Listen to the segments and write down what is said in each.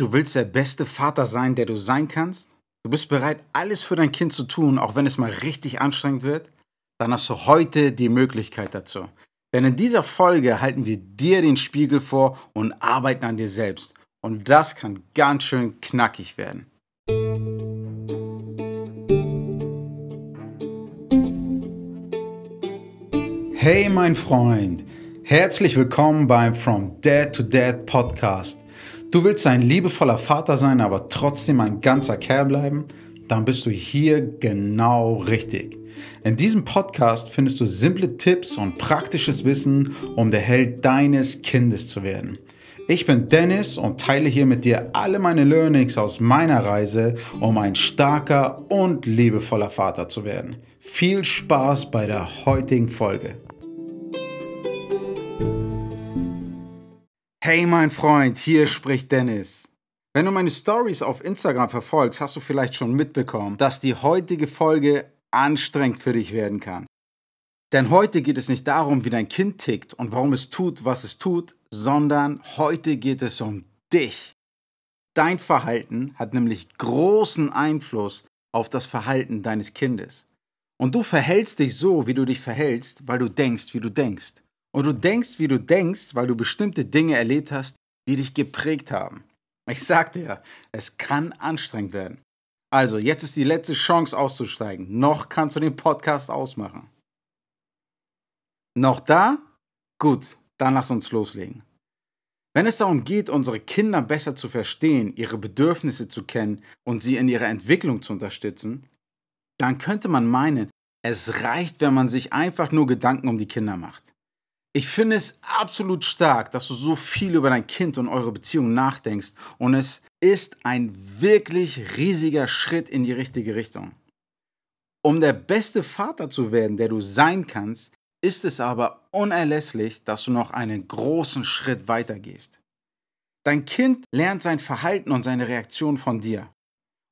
Du willst der beste Vater sein, der du sein kannst? Du bist bereit, alles für dein Kind zu tun, auch wenn es mal richtig anstrengend wird? Dann hast du heute die Möglichkeit dazu. Denn in dieser Folge halten wir dir den Spiegel vor und arbeiten an dir selbst. Und das kann ganz schön knackig werden. Hey mein Freund, herzlich willkommen beim From Dad to Dad Podcast. Du willst ein liebevoller Vater sein, aber trotzdem ein ganzer Kerl bleiben? Dann bist du hier genau richtig. In diesem Podcast findest du simple Tipps und praktisches Wissen, um der Held deines Kindes zu werden. Ich bin Dennis und teile hier mit dir alle meine Learnings aus meiner Reise, um ein starker und liebevoller Vater zu werden. Viel Spaß bei der heutigen Folge. Hey mein Freund, hier spricht Dennis. Wenn du meine Stories auf Instagram verfolgst, hast du vielleicht schon mitbekommen, dass die heutige Folge anstrengend für dich werden kann. Denn heute geht es nicht darum, wie dein Kind tickt und warum es tut, was es tut, sondern heute geht es um dich. Dein Verhalten hat nämlich großen Einfluss auf das Verhalten deines Kindes. Und du verhältst dich so, wie du dich verhältst, weil du denkst, wie du denkst. Und du denkst, wie du denkst, weil du bestimmte Dinge erlebt hast, die dich geprägt haben. Ich sagte ja, es kann anstrengend werden. Also, jetzt ist die letzte Chance auszusteigen. Noch kannst du den Podcast ausmachen. Noch da? Gut, dann lass uns loslegen. Wenn es darum geht, unsere Kinder besser zu verstehen, ihre Bedürfnisse zu kennen und sie in ihrer Entwicklung zu unterstützen, dann könnte man meinen, es reicht, wenn man sich einfach nur Gedanken um die Kinder macht. Ich finde es absolut stark, dass du so viel über dein Kind und eure Beziehung nachdenkst und es ist ein wirklich riesiger Schritt in die richtige Richtung. Um der beste Vater zu werden, der du sein kannst, ist es aber unerlässlich, dass du noch einen großen Schritt weiter gehst. Dein Kind lernt sein Verhalten und seine Reaktion von dir.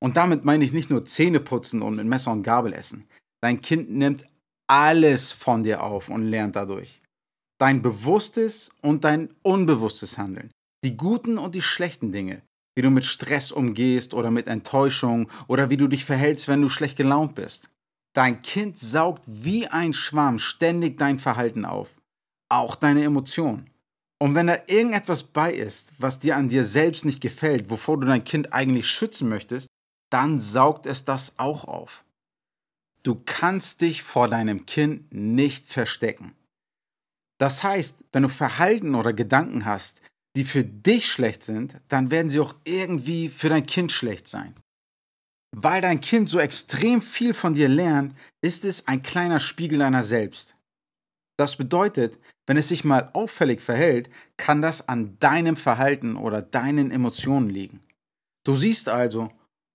Und damit meine ich nicht nur Zähne putzen und mit Messer und Gabel essen. Dein Kind nimmt alles von dir auf und lernt dadurch dein bewusstes und dein unbewusstes Handeln, die guten und die schlechten Dinge, wie du mit Stress umgehst oder mit Enttäuschung oder wie du dich verhältst, wenn du schlecht gelaunt bist. Dein Kind saugt wie ein Schwamm ständig dein Verhalten auf, auch deine Emotionen. Und wenn da irgendetwas bei ist, was dir an dir selbst nicht gefällt, wovor du dein Kind eigentlich schützen möchtest, dann saugt es das auch auf. Du kannst dich vor deinem Kind nicht verstecken. Das heißt, wenn du Verhalten oder Gedanken hast, die für dich schlecht sind, dann werden sie auch irgendwie für dein Kind schlecht sein. Weil dein Kind so extrem viel von dir lernt, ist es ein kleiner Spiegel deiner selbst. Das bedeutet, wenn es sich mal auffällig verhält, kann das an deinem Verhalten oder deinen Emotionen liegen. Du siehst also,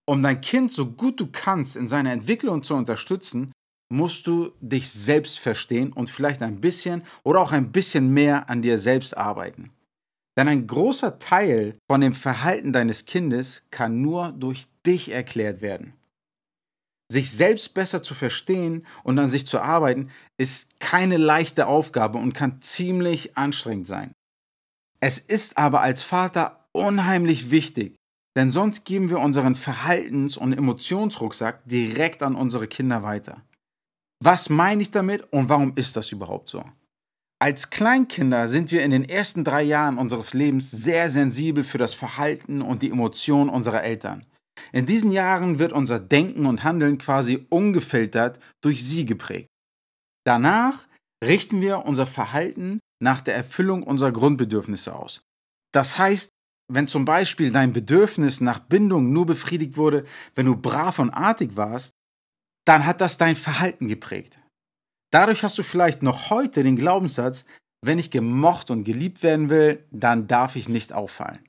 um dein Kind so gut du kannst in seiner Entwicklung zu unterstützen, musst du dich selbst verstehen und vielleicht ein bisschen oder auch ein bisschen mehr an dir selbst arbeiten. Denn ein großer Teil von dem Verhalten deines Kindes kann nur durch dich erklärt werden. Sich selbst besser zu verstehen und an sich zu arbeiten, ist keine leichte Aufgabe und kann ziemlich anstrengend sein. Es ist aber als Vater unheimlich wichtig, denn sonst geben wir unseren Verhaltens- und Emotionsrucksack direkt an unsere Kinder weiter. Was meine ich damit und warum ist das überhaupt so? Als Kleinkinder sind wir in den ersten drei Jahren unseres Lebens sehr sensibel für das Verhalten und die Emotionen unserer Eltern. In diesen Jahren wird unser Denken und Handeln quasi ungefiltert durch sie geprägt. Danach richten wir unser Verhalten nach der Erfüllung unserer Grundbedürfnisse aus. Das heißt, wenn zum Beispiel dein Bedürfnis nach Bindung nur befriedigt wurde, wenn du brav und artig warst, dann hat das dein Verhalten geprägt. Dadurch hast du vielleicht noch heute den Glaubenssatz, wenn ich gemocht und geliebt werden will, dann darf ich nicht auffallen.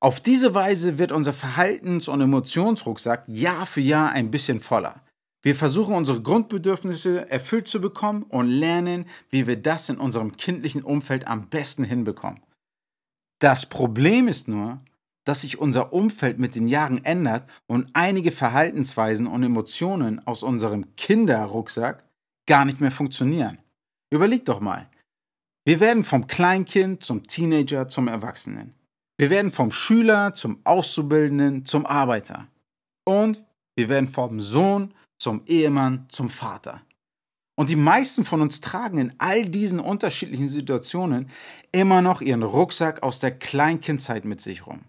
Auf diese Weise wird unser Verhaltens- und Emotionsrucksack Jahr für Jahr ein bisschen voller. Wir versuchen unsere Grundbedürfnisse erfüllt zu bekommen und lernen, wie wir das in unserem kindlichen Umfeld am besten hinbekommen. Das Problem ist nur, dass sich unser Umfeld mit den Jahren ändert und einige Verhaltensweisen und Emotionen aus unserem Kinderrucksack gar nicht mehr funktionieren. Überleg doch mal. Wir werden vom Kleinkind zum Teenager zum Erwachsenen. Wir werden vom Schüler zum Auszubildenden zum Arbeiter. Und wir werden vom Sohn zum Ehemann zum Vater. Und die meisten von uns tragen in all diesen unterschiedlichen Situationen immer noch ihren Rucksack aus der Kleinkindzeit mit sich rum.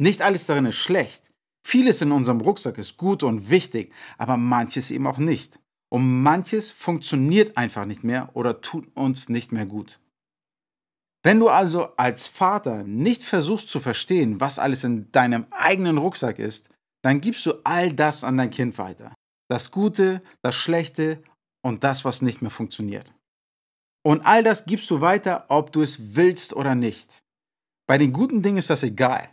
Nicht alles darin ist schlecht. Vieles in unserem Rucksack ist gut und wichtig, aber manches eben auch nicht. Und manches funktioniert einfach nicht mehr oder tut uns nicht mehr gut. Wenn du also als Vater nicht versuchst zu verstehen, was alles in deinem eigenen Rucksack ist, dann gibst du all das an dein Kind weiter. Das Gute, das Schlechte und das, was nicht mehr funktioniert. Und all das gibst du weiter, ob du es willst oder nicht. Bei den guten Dingen ist das egal.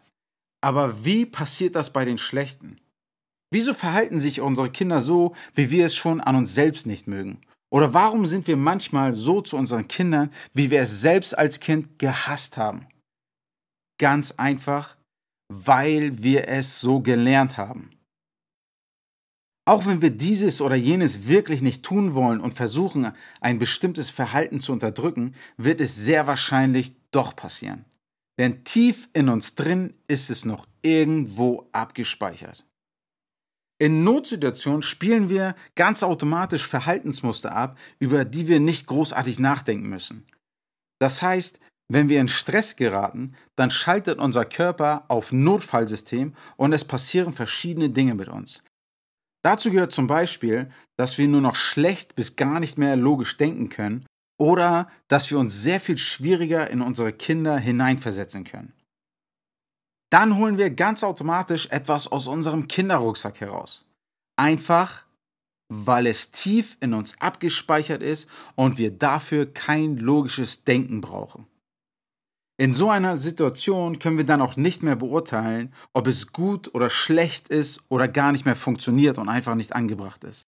Aber wie passiert das bei den schlechten? Wieso verhalten sich unsere Kinder so, wie wir es schon an uns selbst nicht mögen? Oder warum sind wir manchmal so zu unseren Kindern, wie wir es selbst als Kind gehasst haben? Ganz einfach, weil wir es so gelernt haben. Auch wenn wir dieses oder jenes wirklich nicht tun wollen und versuchen, ein bestimmtes Verhalten zu unterdrücken, wird es sehr wahrscheinlich doch passieren. Denn tief in uns drin ist es noch irgendwo abgespeichert. In Notsituationen spielen wir ganz automatisch Verhaltensmuster ab, über die wir nicht großartig nachdenken müssen. Das heißt, wenn wir in Stress geraten, dann schaltet unser Körper auf Notfallsystem und es passieren verschiedene Dinge mit uns. Dazu gehört zum Beispiel, dass wir nur noch schlecht bis gar nicht mehr logisch denken können oder dass wir uns sehr viel schwieriger in unsere Kinder hineinversetzen können. Dann holen wir ganz automatisch etwas aus unserem Kinderrucksack heraus. Einfach, weil es tief in uns abgespeichert ist und wir dafür kein logisches Denken brauchen. In so einer Situation können wir dann auch nicht mehr beurteilen, ob es gut oder schlecht ist oder gar nicht mehr funktioniert und einfach nicht angebracht ist.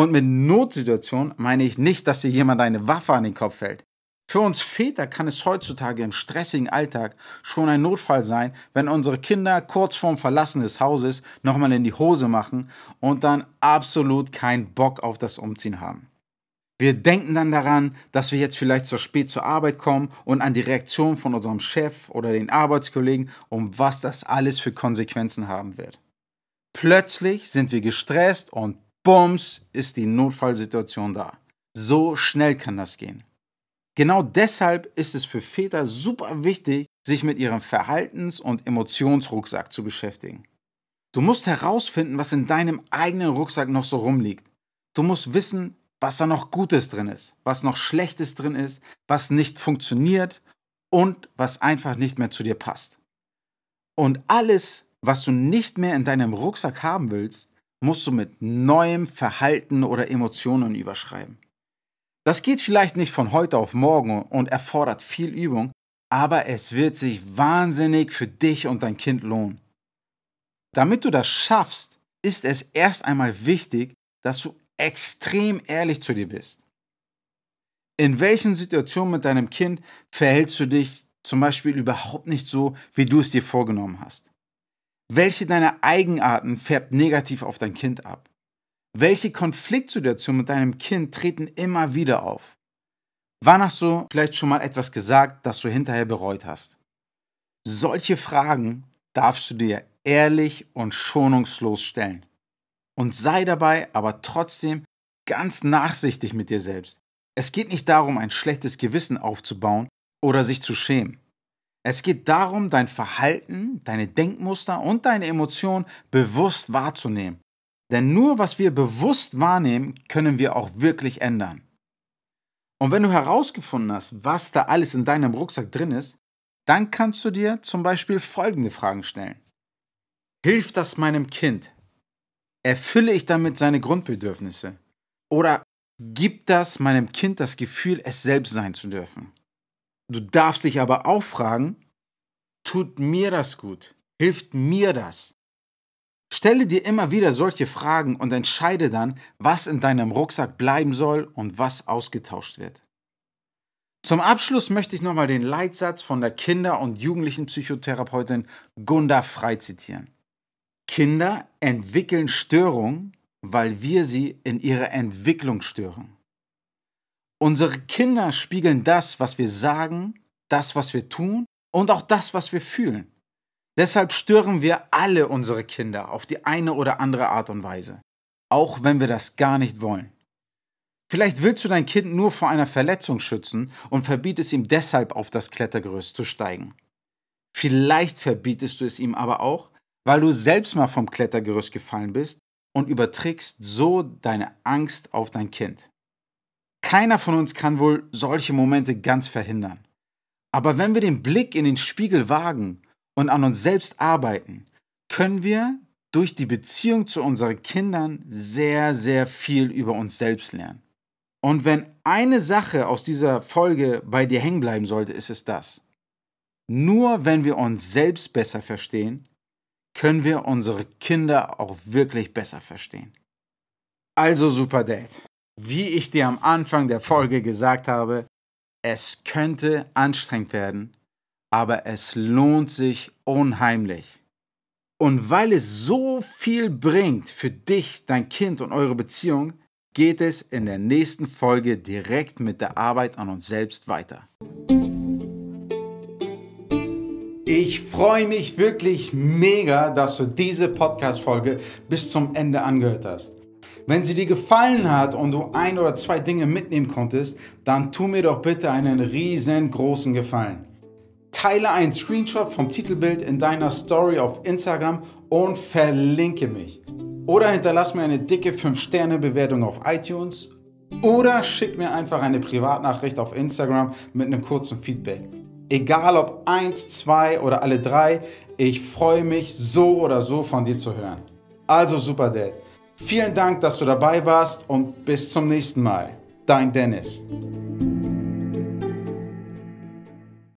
Und mit Notsituation meine ich nicht, dass dir jemand eine Waffe an den Kopf hält. Für uns Väter kann es heutzutage im stressigen Alltag schon ein Notfall sein, wenn unsere Kinder kurz vorm Verlassen des Hauses nochmal in die Hose machen und dann absolut keinen Bock auf das Umziehen haben. Wir denken dann daran, dass wir jetzt vielleicht zu spät zur Arbeit kommen und an die Reaktion von unserem Chef oder den Arbeitskollegen und was das alles für Konsequenzen haben wird. Plötzlich sind wir gestresst und bums ist die Notfallsituation da. So schnell kann das gehen. Genau deshalb ist es für Väter super wichtig, sich mit ihrem Verhaltens- und Emotionsrucksack zu beschäftigen. Du musst herausfinden, was in deinem eigenen Rucksack noch so rumliegt. Du musst wissen, was da noch Gutes drin ist, was noch Schlechtes drin ist, was nicht funktioniert und was einfach nicht mehr zu dir passt. Und alles, was du nicht mehr in deinem Rucksack haben willst, musst du mit neuem Verhalten oder Emotionen überschreiben. Das geht vielleicht nicht von heute auf morgen und erfordert viel Übung, aber es wird sich wahnsinnig für dich und dein Kind lohnen. Damit du das schaffst, ist es erst einmal wichtig, dass du extrem ehrlich zu dir bist. In welchen Situationen mit deinem Kind verhältst du dich zum Beispiel überhaupt nicht so, wie du es dir vorgenommen hast? Welche deiner Eigenarten färbt negativ auf dein Kind ab? Welche Konfliktsituationen mit deinem Kind treten immer wieder auf? Wann hast du vielleicht schon mal etwas gesagt, das du hinterher bereut hast? Solche Fragen darfst du dir ehrlich und schonungslos stellen und sei dabei aber trotzdem ganz nachsichtig mit dir selbst. Es geht nicht darum, ein schlechtes Gewissen aufzubauen oder sich zu schämen. Es geht darum, dein Verhalten, deine Denkmuster und deine Emotionen bewusst wahrzunehmen. Denn nur was wir bewusst wahrnehmen, können wir auch wirklich ändern. Und wenn du herausgefunden hast, was da alles in deinem Rucksack drin ist, dann kannst du dir zum Beispiel folgende Fragen stellen. Hilft das meinem Kind? Erfülle ich damit seine Grundbedürfnisse? Oder gibt das meinem Kind das Gefühl, es selbst sein zu dürfen? Du darfst dich aber auch fragen, tut mir das gut? Hilft mir das? Stelle dir immer wieder solche Fragen und entscheide dann, was in deinem Rucksack bleiben soll und was ausgetauscht wird. Zum Abschluss möchte ich nochmal den Leitsatz von der Kinder- und Jugendlichenpsychotherapeutin Gunda Frei zitieren. Kinder entwickeln Störungen, weil wir sie in ihrer Entwicklung stören. Unsere Kinder spiegeln das, was wir sagen, das, was wir tun und auch das, was wir fühlen. Deshalb stören wir alle unsere Kinder auf die eine oder andere Art und Weise, auch wenn wir das gar nicht wollen. Vielleicht willst du dein Kind nur vor einer Verletzung schützen und verbietest ihm deshalb auf das Klettergerüst zu steigen. Vielleicht verbietest du es ihm aber auch, weil du selbst mal vom Klettergerüst gefallen bist und überträgst so deine Angst auf dein Kind. Keiner von uns kann wohl solche Momente ganz verhindern. Aber wenn wir den Blick in den Spiegel wagen und an uns selbst arbeiten, können wir durch die Beziehung zu unseren Kindern sehr, sehr viel über uns selbst lernen. Und wenn eine Sache aus dieser Folge bei dir hängen bleiben sollte, ist es das. Nur wenn wir uns selbst besser verstehen, können wir unsere Kinder auch wirklich besser verstehen. Also Super Dad, wie ich dir am Anfang der Folge gesagt habe, es könnte anstrengend werden, aber es lohnt sich unheimlich. Und weil es so viel bringt für dich, dein Kind und eure Beziehung, geht es in der nächsten Folge direkt mit der Arbeit an uns selbst weiter. Ich freue mich wirklich mega, dass du diese Podcast-Folge bis zum Ende angehört hast. Wenn sie dir gefallen hat und du ein oder zwei Dinge mitnehmen konntest, dann tu mir doch bitte einen riesengroßen Gefallen. Teile einen Screenshot vom Titelbild in deiner Story auf Instagram und verlinke mich. Oder hinterlass mir eine dicke 5-Sterne-Bewertung auf iTunes. Oder schick mir einfach eine Privatnachricht auf Instagram mit einem kurzen Feedback. Egal ob eins, zwei oder alle drei, ich freue mich so oder so von dir zu hören. Also Super Dad, vielen Dank, dass du dabei warst und bis zum nächsten Mal. Dein Dennis.